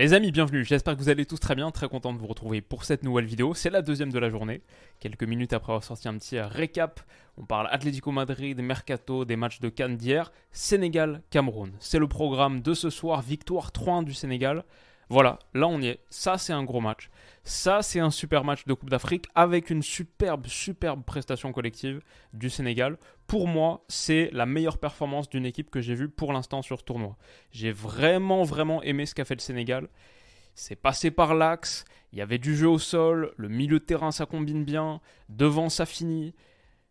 Les amis, bienvenue. J'espère que vous allez tous très bien. Très content de vous retrouver pour cette nouvelle vidéo. C'est la deuxième de la journée. Quelques minutes après avoir sorti un petit récap, on parle Atlético Madrid, Mercato, des matchs de Cannes d'hier, Sénégal-Cameroun. C'est le programme de ce soir. Victoire 3-1 du Sénégal. Voilà, là on y est. Ça, c'est un gros match. Ça, c'est un super match de Coupe d'Afrique avec une superbe, superbe prestation collective du Sénégal. Pour moi, c'est la meilleure performance d'une équipe que j'ai vue pour l'instant sur ce tournoi. J'ai vraiment, vraiment aimé ce qu'a fait le Sénégal. C'est passé par l'axe, il y avait du jeu au sol, le milieu de terrain ça combine bien, devant ça finit.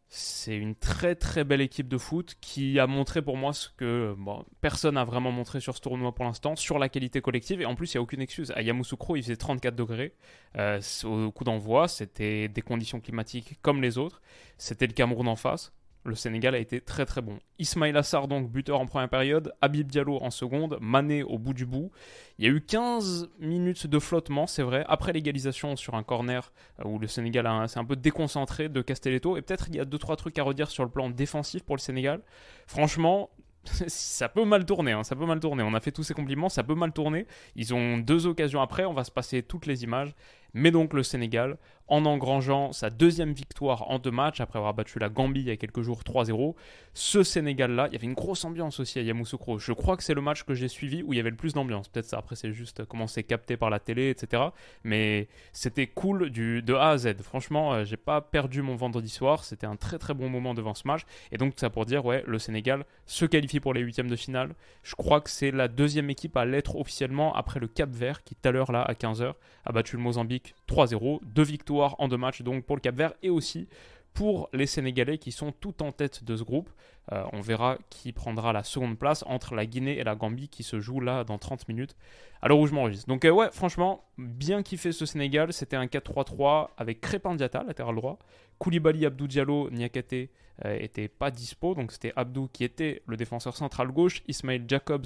C'est une très très belle équipe de foot qui a montré pour moi ce que personne n'a vraiment montré sur ce tournoi pour l'instant, sur la qualité collective. Et en plus, il n'y a aucune excuse. À Yamoussoukro, il faisait 34 degrés euh, au coup d'envoi. C'était des conditions climatiques comme les autres. C'était le Cameroun en face le Sénégal a été très très bon. Ismail Assar, donc buteur en première période, Habib Diallo en seconde, Mané au bout du bout. Il y a eu 15 minutes de flottement, c'est vrai, après l'égalisation sur un corner euh, où le Sénégal s'est un peu déconcentré de Castelletto. Et peut-être il y a 2-3 trucs à redire sur le plan défensif pour le Sénégal. Franchement, ça peut mal tourner, hein, ça peut mal tourner. On a fait tous ces compliments, ça peut mal tourner. Ils ont deux occasions après, on va se passer toutes les images. Mais donc le Sénégal, en engrangeant sa deuxième victoire en deux matchs, après avoir battu la Gambie il y a quelques jours 3-0, ce Sénégal-là, il y avait une grosse ambiance aussi à Yamoussoukro. Je crois que c'est le match que j'ai suivi où il y avait le plus d'ambiance. Peut-être ça, après c'est juste comment c'est capté par la télé, etc. Mais c'était cool du, de A à Z. Franchement, euh, j'ai pas perdu mon vendredi soir. C'était un très très bon moment devant ce match. Et donc ça pour dire, ouais, le Sénégal se qualifie pour les huitièmes de finale. Je crois que c'est la deuxième équipe à l'être officiellement après le Cap Vert qui tout à l'heure là à 15h a battu le Mozambique 3-0. Deux victoires en deux matchs donc pour le Cap Vert et aussi pour les Sénégalais qui sont tout en tête de ce groupe. Euh, on verra qui prendra la seconde place entre la Guinée et la Gambie qui se joue là dans 30 minutes à où je m'enregistre. Donc euh, ouais, franchement, bien kiffé ce Sénégal. C'était un 4-3-3 avec Crépin Diata, latéral droit. Koulibaly, Abdou Diallo, Niakate euh, pas dispo. Donc c'était Abdou qui était le défenseur central gauche. Ismail Jacobs,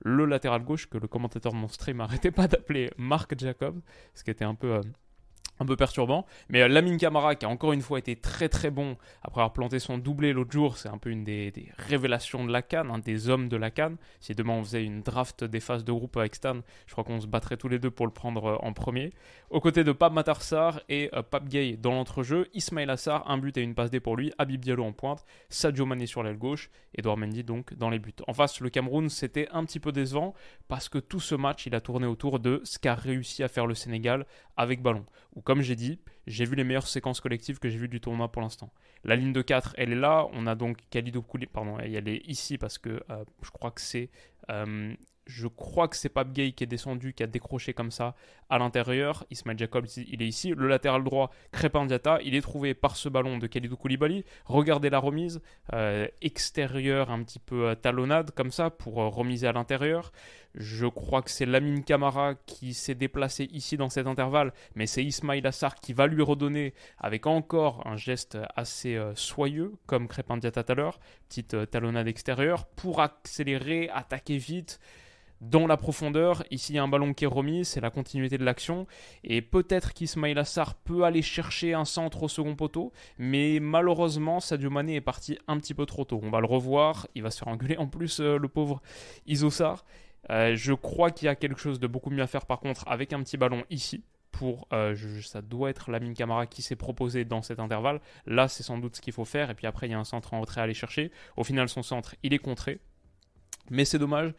le latéral gauche, que le commentateur de mon stream n'arrêtait pas d'appeler Marc Jacobs, ce qui était un peu un peu perturbant. Mais euh, Lamine Camara, qui a encore une fois été très très bon après avoir planté son doublé l'autre jour, c'est un peu une des, révélations de la Cannes, hein, des hommes de la Cannes. Si demain on faisait une draft des phases de groupe avec Stan, je crois qu'on se battrait tous les deux pour le prendre euh, en premier. Aux côtés de Pab Matarsar et euh, Pape Gay dans l'entrejeu, Ismail Assar, un but et une passe D pour lui, Habib Diallo en pointe, Sadio Mané sur l'aile gauche, Edouard Mendy donc dans les buts. En face, le Cameroun, c'était un petit peu décevant parce que tout ce match, il a tourné autour de ce qu'a réussi à faire le Sénégal avec ballon. Ou j'ai dit, j'ai vu les meilleures séquences collectives que j'ai vues du tournoi pour l'instant. La ligne de 4, elle est là. On a donc Khalidou Koulibaly, pardon, elle est ici parce que euh, je crois que c'est euh, je crois que c'est Pape Gay qui est descendu, qui a décroché comme ça à l'intérieur. Ismail Jacobs, il est ici. Le latéral droit, Crépin Diata, il est trouvé par ce ballon de Khalidou Koulibaly. Regardez la remise, euh, extérieure un petit peu euh, talonnade comme ça pour euh, remiser à l'intérieur. Je crois que c'est Lamine Camara qui s'est déplacé ici dans cet intervalle, mais c'est Ismail Assar qui va lui redonner avec encore un geste assez soyeux, comme Crépin Diata tout à l'heure, petite talonnade extérieure, pour accélérer, attaquer vite dans la profondeur. Ici, il y a un ballon qui est remis, c'est la continuité de l'action. Et peut-être qu'Ismail Assar peut aller chercher un centre au second poteau, mais malheureusement, Sadio Mané est parti un petit peu trop tôt. On va le revoir, il va se faire engueuler en plus, euh, le pauvre Isosar. Euh, je crois qu'il y a quelque chose de beaucoup mieux à faire par contre avec un petit ballon ici. Pour, euh, ça doit être Lamine Camara qui s'est proposé dans cet intervalle. Là, c'est sans doute ce qu'il faut faire. Et puis après, il y a un centre en retrait à aller chercher. Au final, son centre, il est contré. Mais c'est dommage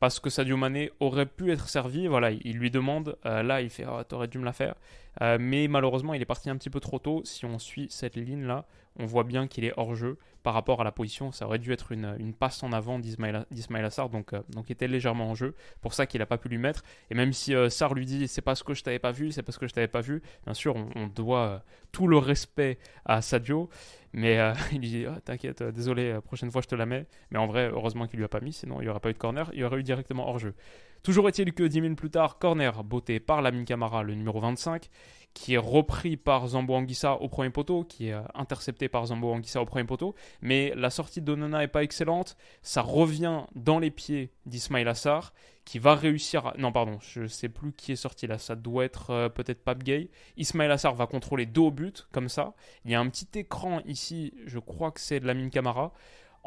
parce que Sadio Mané aurait pu être servi. Voilà, il lui demande, euh, là il fait oh, T'aurais dû me la faire. mais malheureusement, il est parti un petit peu trop tôt. Si on suit cette ligne-là, on voit bien qu'il est hors jeu par rapport à la position. Ça aurait dû être une, passe en avant d'Ismail Assar, donc, euh, donc était légèrement en jeu. Pour ça qu'il n'a pas pu lui mettre. Et même si euh, lui dit c'est pas ce que je t'avais pas vu, c'est parce que je t'avais pas vu, bien sûr, on, doit euh, tout le respect à Sadio. Mais il lui dit oh, T'inquiète, désolé, prochaine fois je te la mets. Mais en vrai, heureusement qu'il lui a pas mis, sinon il n'y aurait pas eu de corner, il y aurait eu directement hors jeu. Toujours est-il que 10 minutes plus tard, corner botté par Lamine Camara, le numéro 25, qui est repris par Zambo Anguissa au premier poteau, qui est euh, intercepté par Zambo Anguissa au premier poteau. Mais la sortie d'Onana n'est pas excellente. Ça revient dans les pieds d'Ismail Assar, qui va réussir. Non, pardon, je ne sais plus qui est sorti là. Ça doit être euh, peut-être Pape Gay. Ismail Assar va contrôler deux au but, comme ça. Il y a un petit écran ici, je crois que c'est de la mine Camara.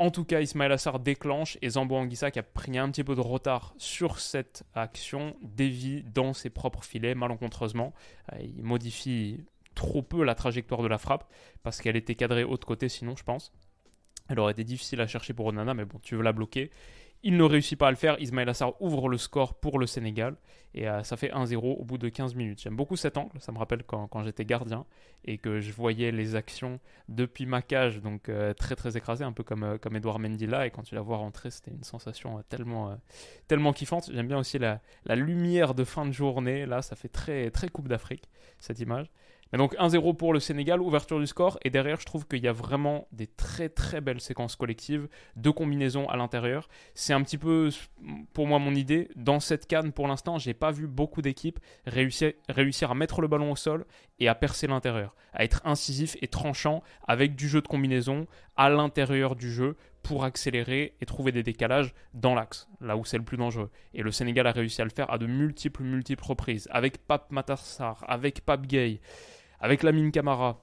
En tout cas, Ismail Assar déclenche et Zambo Anguissa, qui a pris un petit peu de retard sur cette action, dévie dans ses propres filets malencontreusement. Euh, il modifie trop peu la trajectoire de la frappe parce qu'elle était cadrée haut de côté, sinon, je pense. Elle aurait été difficile à chercher pour Onana, mais bon, tu veux la bloquer. Il ne réussit pas à le faire. Ismail Assar ouvre le score pour le Sénégal. Et euh, ça fait 1-0 au bout de 15 minutes. J'aime beaucoup cet angle. Ça me rappelle quand, j'étais gardien et que je voyais les actions depuis ma cage. Donc euh, très très écrasé, un peu comme, euh, comme Edouard Mendy là. Et quand tu la vois rentrer, c'était une sensation tellement, tellement kiffante. J'aime bien aussi la, la, lumière de fin de journée. Là, ça fait très, très Coupe d'Afrique, cette image. Mais donc 1-0 pour le Sénégal, ouverture du score. Et derrière, je trouve qu'il y a vraiment des très très belles séquences collectives, deux combinaisons à l'intérieur. C'est un petit peu, pour moi, mon idée. Dans cette canne, pour l'instant, j'ai pas vu beaucoup d'équipes réussir, à mettre le ballon au sol et à percer l'intérieur, à être incisif et tranchant avec du jeu de combinaison à l'intérieur du jeu pour accélérer et trouver des décalages dans l'axe, là où c'est le plus dangereux. Et le Sénégal a réussi à le faire à de multiples, multiples reprises, avec Pape Matassar, avec Pape Gay, avec Lamine Camara,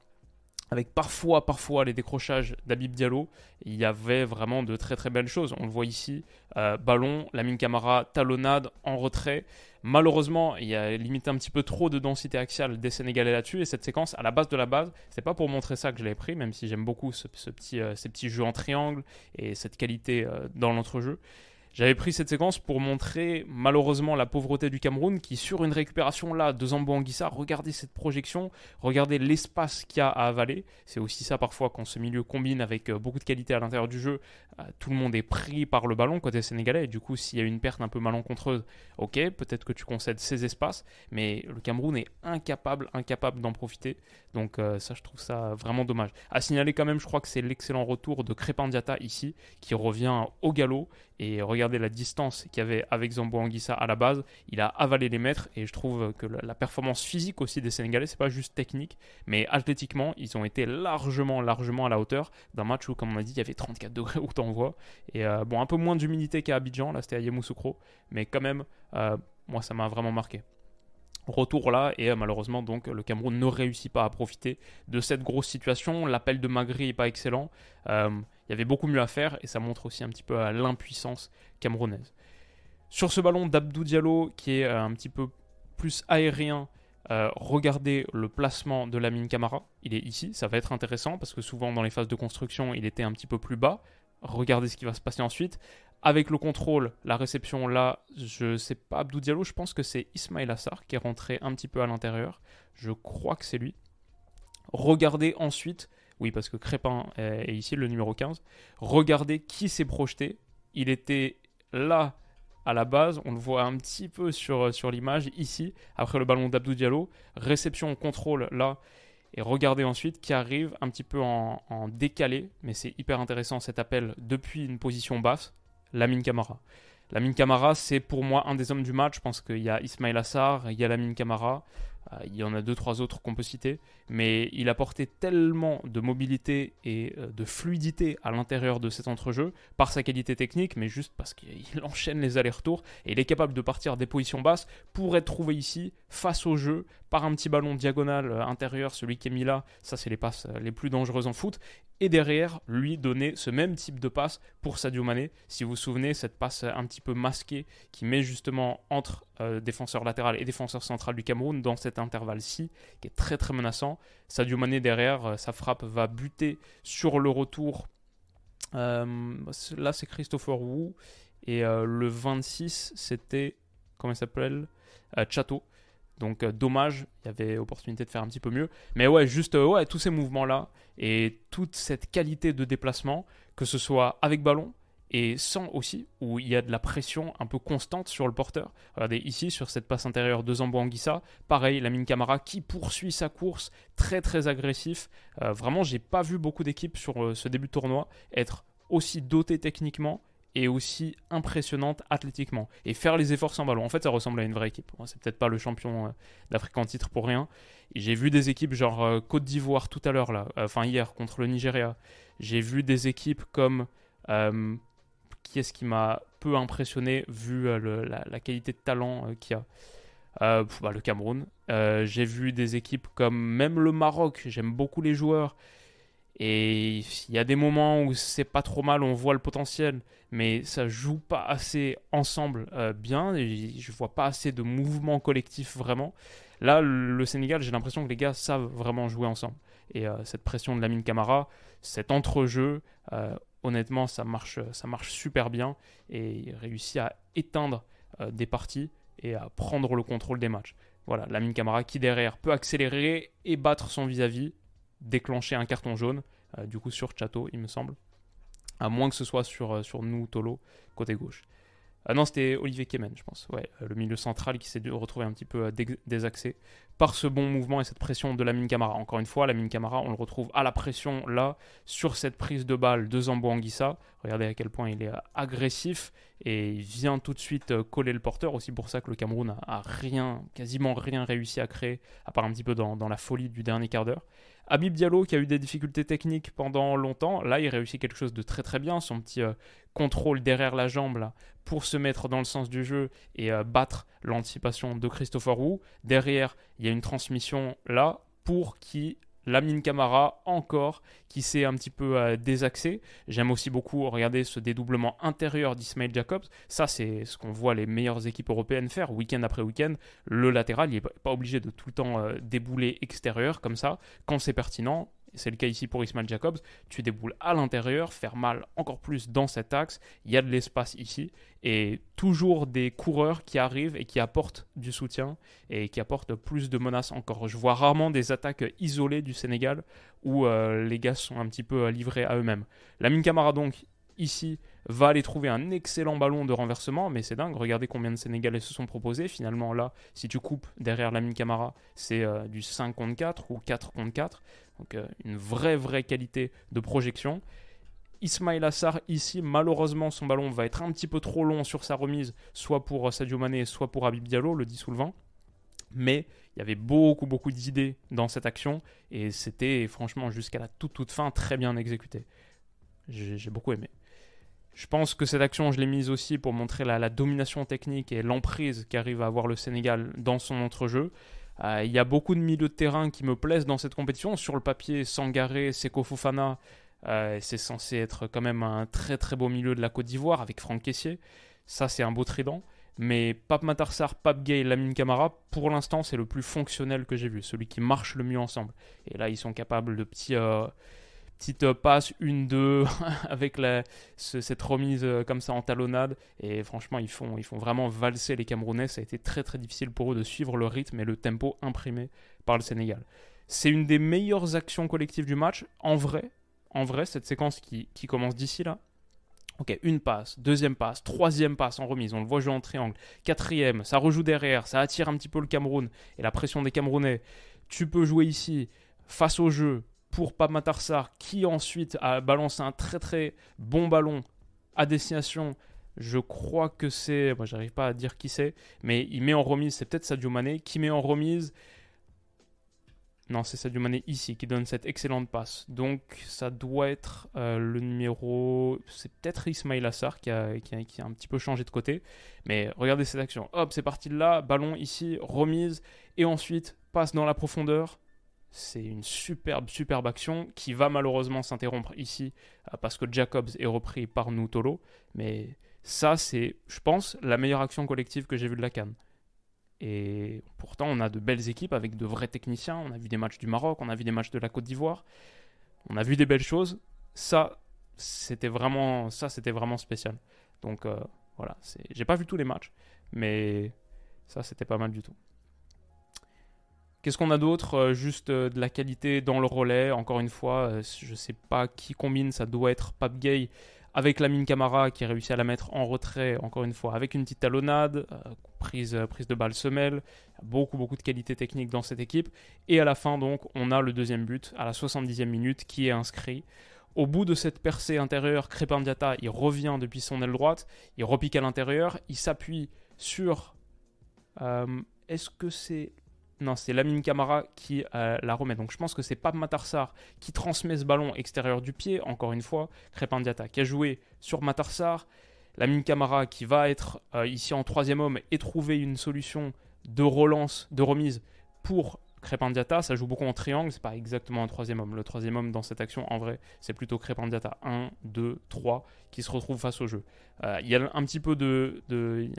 avec parfois, parfois les décrochages d'Abib Diallo, il y avait vraiment de très très belles choses. On le voit ici, euh, ballon, Lamine Camara, talonnade, en retrait. Malheureusement, il y a limité un petit peu trop de densité axiale des Sénégalais là-dessus. Et cette séquence, à la base de la base, c'est pas pour montrer ça que je l'ai pris, même si j'aime beaucoup ce, petit, euh, ces petits jeux en triangle et cette qualité euh, dans l'entrejeu. J'avais pris cette séquence pour montrer malheureusement la pauvreté du Cameroun qui sur une récupération là de Zambo Anguissa, regardez cette projection, regardez l'espace qu'il y a à avaler. C'est aussi ça parfois quand ce milieu combine avec euh, beaucoup de qualité à l'intérieur du jeu, euh, tout le monde est pris par le ballon côté sénégalais du coup s'il y a une perte un peu malencontreuse, ok, peut-être que tu concèdes ces espaces, mais le Cameroun est incapable, incapable d'en profiter. Donc euh, ça je trouve ça vraiment dommage. À signaler quand même, je crois que c'est l'excellent retour de Crépin ici qui revient au galop et regardez la distance qu'il y avait avec Zambo Anguissa à la base. Il a avalé les mètres et je trouve que la, performance physique aussi des Sénégalais, c'est pas juste technique, mais athlétiquement, ils ont été largement, largement à la hauteur d'un match où, comme on a dit, il y avait 34 degrés où t'envoies. Et euh, bon, un peu moins d'humidité qu'à Abidjan, là c'était à Yamoussoukro, mais quand même, euh, moi ça m'a vraiment marqué retour là et euh, malheureusement donc le Cameroun ne réussit pas à profiter de cette grosse situation. L'appel de Magri n'est pas excellent. Il y avait beaucoup mieux à faire et ça montre aussi un petit peu l'impuissance camerounaise. Sur ce ballon d'Abdou Diallo qui est euh, un petit peu plus aérien, euh, regardez le placement de la mine Camara. Il est ici, ça va être intéressant parce que souvent dans les phases de construction il était un petit peu plus bas. Regardez ce qui va se passer ensuite. Avec le contrôle, la réception là, je sais pas Abdou Diallo, je pense que c'est Ismail Assar qui est rentré un petit peu à l'intérieur. Je crois que c'est lui. Regardez ensuite oui, parce que Crépin est ici le numéro 15. Regardez qui s'est projeté. Il était là à la base, on le voit un petit peu sur, sur l'image ici, après le ballon d'Abdou Diallo. Réception, contrôle là. Et regardez ensuite qui arrive un petit peu en, en décalé, mais c'est hyper intéressant cet appel depuis une position basse, Lamine Camara. Lamine Camara, c'est pour moi un des hommes du match. Je pense qu'il y a Ismail Assar, il y a Lamine Camara. Euh, il y en a deux, trois autres qu'on peut citer, mais il apportait tellement de mobilité et euh, de fluidité à l'intérieur de cet entrejeu, par sa qualité technique, mais juste parce qu'il enchaîne les allers-retours et il est capable de partir des positions basses pour être trouvé ici, face au jeu, par un petit ballon diagonal euh, intérieur, celui qui est mis là, ça c'est les passes les plus dangereuses en foot, et derrière lui donner ce même type de passe pour Sadio Mané. Si vous vous souvenez, cette passe un petit peu masquée qui met justement entre euh, défenseur latéral et défenseur central du Cameroun dans cet intervalle-ci qui est très très menaçant. Sadio Mané derrière, euh, sa frappe va buter sur le retour. Euh, là c'est Christopher Wu et le 26 c'était comment il s'appelle Chateau Donc dommage, il y avait opportunité de faire un petit peu mieux. Mais ouais, juste ouais, tous ces mouvements-là et toute cette qualité de déplacement, que ce soit avec ballon, et sans aussi, où il y a de la pression un peu constante sur le porteur. Regardez ici, sur cette passe intérieure de Zambo Anguissa, pareil, la mine Camara qui poursuit sa course, très très agressif. Euh, vraiment, j'ai pas vu beaucoup d'équipes sur euh, ce début de tournoi être aussi dotées techniquement et aussi impressionnantes athlétiquement. Et faire les efforts sans ballon. En fait, ça ressemble à une vraie équipe. C'est peut-être pas le champion euh, d'Afrique en titre pour rien. J'ai vu des équipes genre Côte d'Ivoire tout à l'heure, là, enfin hier, contre le Nigeria. J'ai vu des équipes comme qui est-ce qui m'a peu impressionné vu euh, la, qualité de talent euh, qu'il y a. Euh, bah, le Cameroun. j'ai vu des équipes comme même le Maroc. J'aime beaucoup les joueurs. Et il y a des moments où c'est pas trop mal, on voit le potentiel, mais ça joue pas assez ensemble bien. Et je vois pas assez de mouvement collectif vraiment. Là, le Sénégal, j'ai l'impression que les gars savent vraiment jouer ensemble. Et cette pression de Lamine Camara, cet entrejeu, honnêtement, ça marche, ça marche super bien et il réussit à éteindre euh, des parties et à prendre le contrôle des matchs. Voilà, Lamine Camara qui derrière peut accélérer et battre son vis-à-vis, déclencher un carton jaune, euh, du coup sur Chateau, il me semble. À moins que ce soit sur, euh, sur nous, Tolo, côté gauche. Ah non, c'était Olivier Kemen, je pense. Ouais, le milieu central qui s'est retrouvé un petit peu désaxé par ce bon mouvement et cette pression de Lamine Camara. Encore une fois, Lamine Camara, on le retrouve à la pression là, sur cette prise de balle de Zambo Anguissa. Regardez à quel point il est agressif et il vient tout de suite euh, coller le porteur. Aussi pour ça que le Cameroun a, rien, quasiment rien réussi à créer, à part un petit peu dans la folie du dernier quart d'heure. Habib Diallo qui a eu des difficultés techniques pendant longtemps, là il réussit quelque chose de très très bien, son petit euh, contrôle derrière la jambe pour se mettre dans le sens du jeu et euh, battre l'anticipation de Christopher Wu. Derrière, il y a une transmission là pour qui Lamine Camara encore qui s'est un petit peu euh, désaxé. J'aime aussi beaucoup regarder ce dédoublement intérieur d'Ismail Jacobs. Ça, c'est ce qu'on voit les meilleures équipes européennes faire week-end après week-end. Le latéral, il n'est pas obligé de tout le temps euh, débouler extérieur comme ça. Quand c'est pertinent, c'est le cas ici pour Ismail Jacobs, tu déboules à l'intérieur, faire mal encore plus dans cet axe, il y a de l'espace ici, et toujours des coureurs qui arrivent et qui apportent du soutien et qui apportent plus de menaces encore. Je vois rarement des attaques isolées du Sénégal où euh, les gars sont un petit peu euh, livrés à eux-mêmes. La mine Camara donc ici va aller trouver un excellent ballon de renversement, mais c'est dingue, regardez combien de Sénégalais se sont proposés. Finalement, là, si tu coupes derrière la mine Camara, c'est euh, du 5 contre 4 ou 4 contre 4. Donc euh, une vraie, vraie qualité de projection. Ismail Assar, ici, malheureusement, son ballon va être un petit peu trop long sur sa remise, soit pour Sadio Mané, soit pour Habib Diallo, le 10 ou le 20. Mais il y avait beaucoup, beaucoup d'idées dans cette action, et c'était franchement jusqu'à la toute, toute fin très bien exécuté. J'ai beaucoup aimé. Je pense que cette action, je l'ai mise aussi pour montrer la, domination technique et l'emprise qu'arrive à avoir le Sénégal dans son entrejeu. Euh, il y a beaucoup de milieux de terrain qui me plaisent dans cette compétition. Sur le papier, Sangaré, Seko Fofana, euh, c'est censé être quand même un très très beau milieu de la Côte d'Ivoire avec Franck Caissier. Ça, c'est un beau trident. Mais Pape Matarsar, Pape Gay Lamine Camara, pour l'instant, c'est le plus fonctionnel que j'ai vu, celui qui marche le mieux ensemble. Et là, ils sont capables de petits, euh, petite passe, une, deux, avec cette remise euh, comme ça en talonnade. Et franchement, ils font, vraiment valser les Camerounais. Ça a été très très difficile pour eux de suivre le rythme et le tempo imprimé par le Sénégal. C'est une des meilleures actions collectives du match. En vrai, en vrai cette séquence qui commence d'ici là. Ok, une passe, deuxième passe, troisième passe en remise, on le voit jouer en triangle, quatrième, ça rejoue derrière, ça attire un petit peu le Cameroun et la pression des Camerounais. Tu peux jouer ici, face au jeu, pour Pamatarsar qui ensuite a balancé un très très bon ballon à destination. Je crois que c'est. Moi, j'arrive pas à dire qui c'est, mais il met en remise, c'est peut-être Sadio Mané qui met en remise. Non, c'est Sadio Mané ici qui donne cette excellente passe. Donc, ça doit être euh, le numéro. C'est peut-être Ismail Assar qui a, qui, a, qui a, un petit peu changé de côté. Mais regardez cette action. Hop, c'est parti de là. Ballon ici, remise. Et ensuite, passe dans la profondeur. C'est une superbe, superbe action qui va malheureusement s'interrompre ici euh, parce que Jacobs est repris par Nutolo. Mais ça, c'est, je pense, la meilleure action collective que j'ai vue de la Cannes. Et pourtant, on a de belles équipes avec de vrais techniciens. On a vu des matchs du Maroc, on a vu des matchs de la Côte d'Ivoire. On a vu des belles choses. Ça, c'était vraiment, ça, c'était vraiment spécial. Donc euh, voilà, j'ai pas vu tous les matchs, mais ça, c'était pas mal du tout. Qu'est-ce qu'on a d'autre euh, Juste euh, de la qualité dans le relais? Encore une fois, euh, je ne sais pas qui combine, ça doit être Pape Gay avec Lamine Camara qui réussit à la mettre en retrait, encore une fois, avec une petite talonnade, prise, prise de balle semelle. Beaucoup, beaucoup de qualité technique dans cette équipe. Et à la fin, donc, on a le deuxième but à la 70e minute qui est inscrit. Au bout de cette percée intérieure, Crépin Diata, il revient depuis son aile droite, il repique à l'intérieur, il s'appuie sur. Est-ce que c'est non, c'est Lamine Camara qui euh, la remet. Donc je pense que c'est Pape Matarsar qui transmet ce ballon extérieur du pied, encore une fois. Crépin Diata qui a joué sur Matarsar. Lamine Camara qui va être euh, ici en troisième homme et trouver une solution de relance, de remise pour Crépandiata, ça joue beaucoup en triangle, c'est pas exactement un troisième homme. Le troisième homme dans cette action, en vrai, c'est plutôt Crépandiata 1, 2, 3 qui se retrouve face au jeu. Euh, il y a un petit peu de,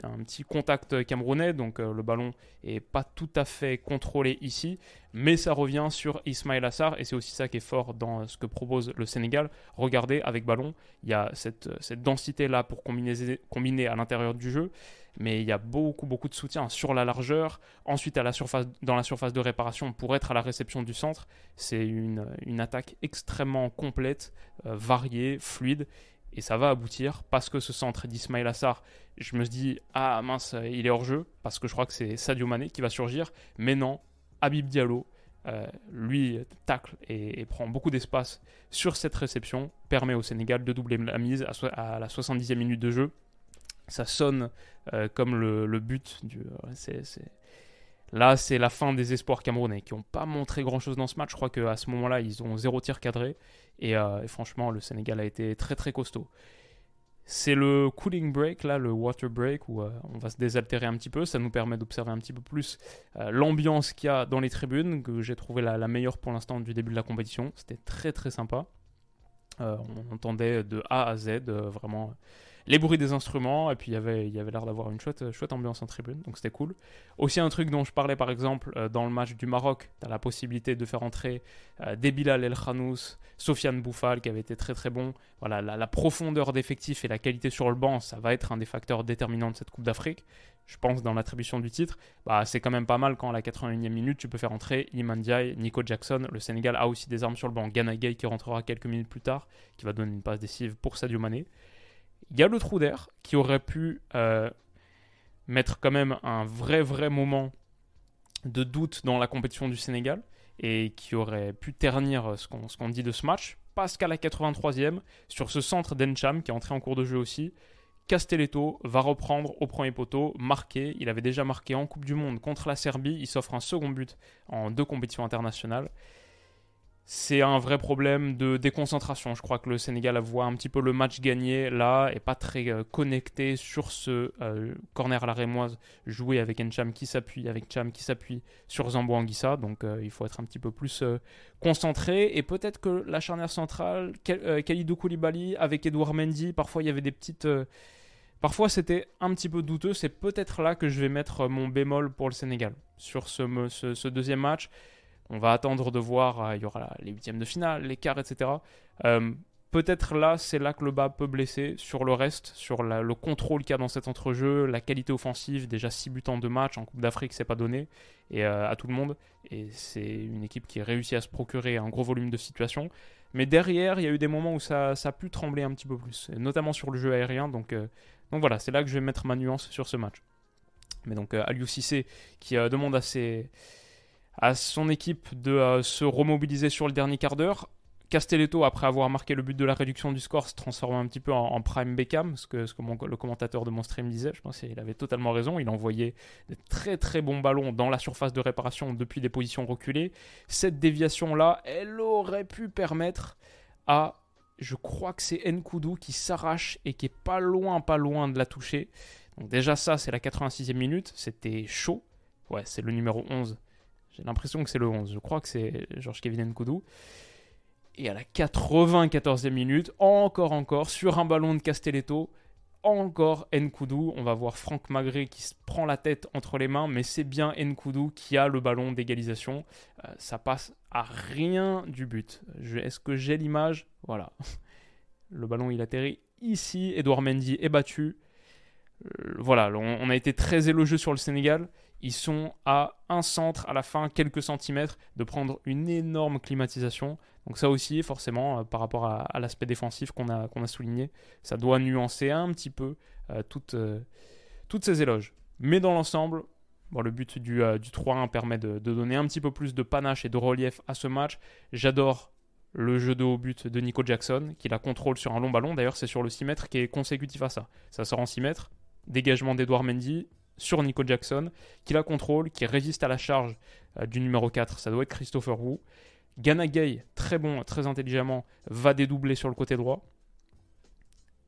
un petit contact camerounais, donc euh, le ballon est pas tout à fait contrôlé ici, mais ça revient sur Ismail Assar et c'est aussi ça qui est fort dans ce que propose le Sénégal. Regardez, avec ballon, il y a cette, cette densité là pour combiner, combiner à l'intérieur du jeu mais il y a beaucoup, beaucoup de soutien sur la largeur. Ensuite, à la surface, dans la surface de réparation, pour être à la réception du centre, c'est une, une, attaque extrêmement complète, euh, variée, fluide. Et ça va aboutir parce que ce centre d'Ismail Assar, je me dis, ah mince, il est hors jeu, parce que je crois que c'est Sadio Mané qui va surgir. Mais non, Habib Diallo, euh, lui, tacle et, prend beaucoup d'espace sur cette réception, permet au Sénégal de doubler la mise à, à la 70e minute de jeu ça sonne euh, comme le, but du. Là, c'est la fin des espoirs camerounais qui n'ont pas montré grand chose dans ce match. Je crois qu'à ce moment-là, ils ont zéro tir cadré. Euh, et, franchement, le Sénégal a été très très costaud. C'est le cooling break, là, le water break, où euh, on va se désaltérer un petit peu. Ça nous permet d'observer un petit peu plus l'ambiance qu'il y a dans les tribunes, que j'ai trouvé la, la, meilleure pour l'instant du début de la compétition. C'était très très sympa. on entendait de A à Z vraiment les bruits des instruments, et puis y il y avait l'air d'avoir une chouette, chouette ambiance en tribune, donc c'était cool. Aussi un truc dont je parlais par exemple euh, dans le match du Maroc, tu as la possibilité de faire entrer euh, El Khanous, Sofiane Bouffal qui avait été très très bon. Voilà, la, profondeur d'effectif et la qualité sur le banc, ça va être un des facteurs déterminants de cette Coupe d'Afrique. Je pense dans l'attribution du titre, bah, c'est quand même pas mal quand à la 81e minute tu peux faire entrer Iman Ndiaye, Nico Jackson. Le Sénégal a aussi des armes sur le banc. Gana Gay qui rentrera quelques minutes plus tard, qui va donner une passe décisive pour Sadio Mané. Il y a le trou qui aurait pu euh, mettre quand même un vrai, vrai moment de doute dans la compétition du Sénégal et qui aurait pu ternir ce qu'on dit de ce match. Parce qu'à la 83e, sur ce centre d'Encham qui est entré en cours de jeu aussi, Castelletto va reprendre au premier poteau, marqué. Il avait déjà marqué en Coupe du Monde contre la Serbie. Il s'offre un second but en deux compétitions internationales c'est un vrai problème de déconcentration. Je crois que le Sénégal voit un petit peu le match gagné là et pas très euh, connecté sur ce euh, corner à la rémoise joué avec Encham qui s'appuie, avec Cham qui s'appuie sur Zambo Anguissa. Donc euh, il faut être un petit peu plus concentré et peut-être que la charnière centrale, Khalidou Koulibaly avec Edouard Mendy, parfois il y avait des petites. Parfois c'était un petit peu douteux, c'est peut-être là que je vais mettre mon bémol pour le Sénégal sur ce deuxième match. On va attendre de voir, euh, il y aura les huitièmes de finale, les quarts, etc. Euh, peut-être là, c'est là que le bas peut blesser. Sur le reste, sur le contrôle qu'il y a dans cet entrejeu, la qualité offensive, déjà 6 buts en 2 matchs, en Coupe d'Afrique, c'est pas donné et, euh, à tout le monde. Et c'est une équipe qui réussit à se procurer un gros volume de situations. Mais derrière, il y a eu des moments où ça, a pu trembler un petit peu plus, notamment sur le jeu aérien. Donc, voilà, c'est là que je vais mettre ma nuance sur ce match. Mais donc, Cissé qui demande à ses à son équipe de euh, se remobiliser sur le dernier quart d'heure. Castelletto, après avoir marqué le but de la réduction du score, se transforme un petit peu en, prime Beckham, ce que, ce que le commentateur de mon stream disait. Je pense qu'il avait totalement raison. Il envoyait des très très bons ballons dans la surface de réparation depuis des positions reculées. Cette déviation-là, elle aurait pu permettre à, je crois que c'est Nkoudou qui s'arrache et qui est pas loin, pas loin de la toucher. Donc déjà ça, c'est la 86e minute. C'était chaud. Ouais, c'est le numéro 11 j'ai l'impression que c'est le 11. Je crois que c'est Georges Kevin Nkoudou. Et à la 94e minute, encore, encore, sur un ballon de Castelletto, encore Nkoudou. On va voir Franck Magré qui se prend la tête entre les mains, mais c'est bien Nkoudou qui a le ballon d'égalisation. Euh, ça passe à rien du but. Est-ce que j'ai l'image? Voilà. Le ballon, il atterrit ici. Edouard Mendy est battu. voilà, on, a été très élogieux sur le Sénégal. Ils sont à un centre à la fin, quelques centimètres, de prendre une énorme climatisation. Donc ça aussi, forcément, euh, par rapport à, l'aspect défensif qu'on a, a souligné, ça doit nuancer un petit peu euh, toutes, euh, toutes ces éloges. Mais dans l'ensemble, bon, le but du, du 3-1 permet de, de, donner un petit peu plus de panache et de relief à ce match. J'adore le jeu de haut but de Nico Jackson, qui la contrôle sur un long ballon. D'ailleurs, c'est sur le 6 mètres qui est consécutif à ça. Ça sort en 6 mètres, dégagement d'Edouard Mendy sur Nico Jackson, qui la contrôle, qui résiste à la charge euh, du numéro 4, ça doit être Christopher Wu. Gana Gay, très bon, très intelligemment, va dédoubler sur le côté droit.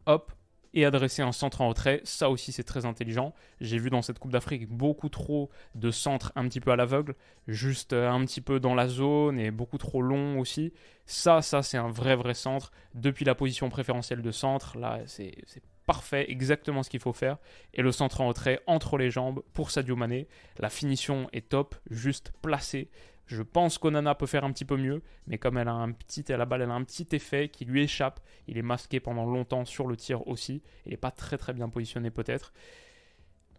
Hop, et adresser un centre en retrait. Ça aussi, c'est très intelligent. J'ai vu dans cette Coupe d'Afrique beaucoup trop de centres un petit peu à l'aveugle, juste euh, un petit peu dans la zone et beaucoup trop long aussi. Ça, ça, c'est un vrai, vrai centre. Depuis la position préférentielle de centre, là, c'est parfait, exactement ce qu'il faut faire. Et le centre en retrait entre les jambes pour Sadio Mané. La finition est top, juste placée. Je pense qu'Onana peut faire un petit peu mieux, mais comme elle a un petit, la balle, elle a un petit effet qui lui échappe. Il est masqué pendant longtemps sur le tir aussi. Il n'est pas très très bien positionné peut-être.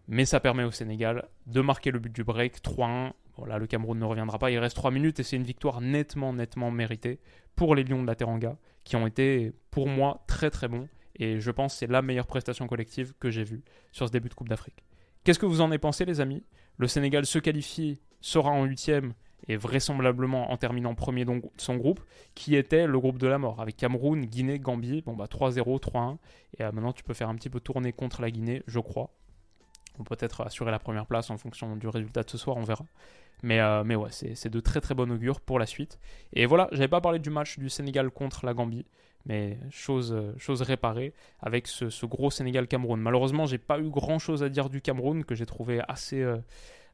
Mais ça permet au Sénégal de marquer le but du break 3-1. Voilà, le Cameroun ne reviendra pas. Il reste 3 minutes et c'est une victoire nettement, nettement méritée pour les Lions de la Teranga, qui ont été pour moi très très bons et je pense que c'est la meilleure prestation collective que j'ai vue sur ce début de Coupe d'Afrique. Qu'est-ce que vous en avez pensé, les amis? Le Sénégal se qualifie, sera en huitième et vraisemblablement en terminant premier de son groupe, qui était le groupe de la mort, avec Cameroun, Guinée, Gambie. Bon, bah 3-0, 3-1. Et euh, maintenant, tu peux faire un petit peu tourner contre la Guinée, je crois. On peut peut-être assurer la première place en fonction du résultat de ce soir, on verra. Mais, euh, mais ouais, c'est de très très bon augure pour la suite. Et voilà, j'avais pas parlé du match du Sénégal contre la Gambie, mais chose, chose réparée avec ce, gros Sénégal-Cameroun. Malheureusement, j'ai pas eu grand chose à dire du Cameroun que j'ai trouvé assez euh,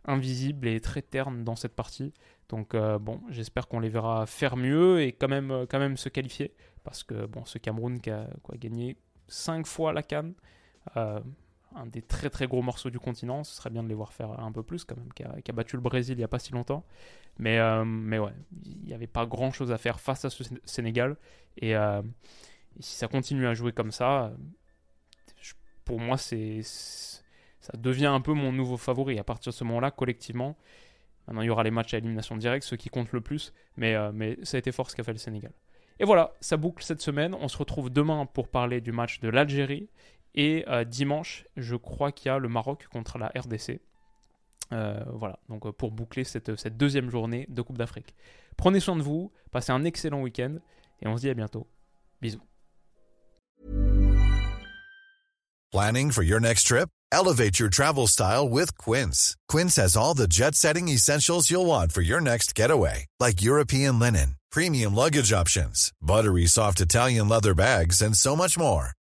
invisible et très terne dans cette partie. Donc euh, bon, j'espère qu'on les verra faire mieux et quand même, euh, quand même se qualifier parce que bon, ce Cameroun qui a gagné 5 fois la Cannes un des très très gros morceaux du continent. Ce serait bien de les voir faire un peu plus quand même, qui a, battu le Brésil il n'y a pas si longtemps. Mais, euh, mais ouais, il n'y avait pas grand chose à faire face à ce Sénégal. Euh, et, si ça continue à jouer comme ça, pour moi, c'est ça devient un peu mon nouveau favori. À partir de ce moment-là, collectivement, maintenant il y aura les matchs à élimination directe, ceux qui comptent le plus. Mais, euh, mais ça a été fort ce qu'a fait le Sénégal. Et voilà, ça boucle cette semaine. On se retrouve demain pour parler du match de l'Algérie et euh, dimanche, je crois qu'il y a le Maroc contre la RDC. Euh, voilà, donc euh, pour boucler cette, cette deuxième journée de Coupe d'Afrique. Prenez soin de vous, passez un excellent week-end et on se dit à bientôt. Bisous. Planning for your next trip? Elevate your travel style with Quince. Quince has all the jet setting essentials you'll want for your next getaway, like European linen, premium luggage options, buttery soft Italian leather bags, and so much more.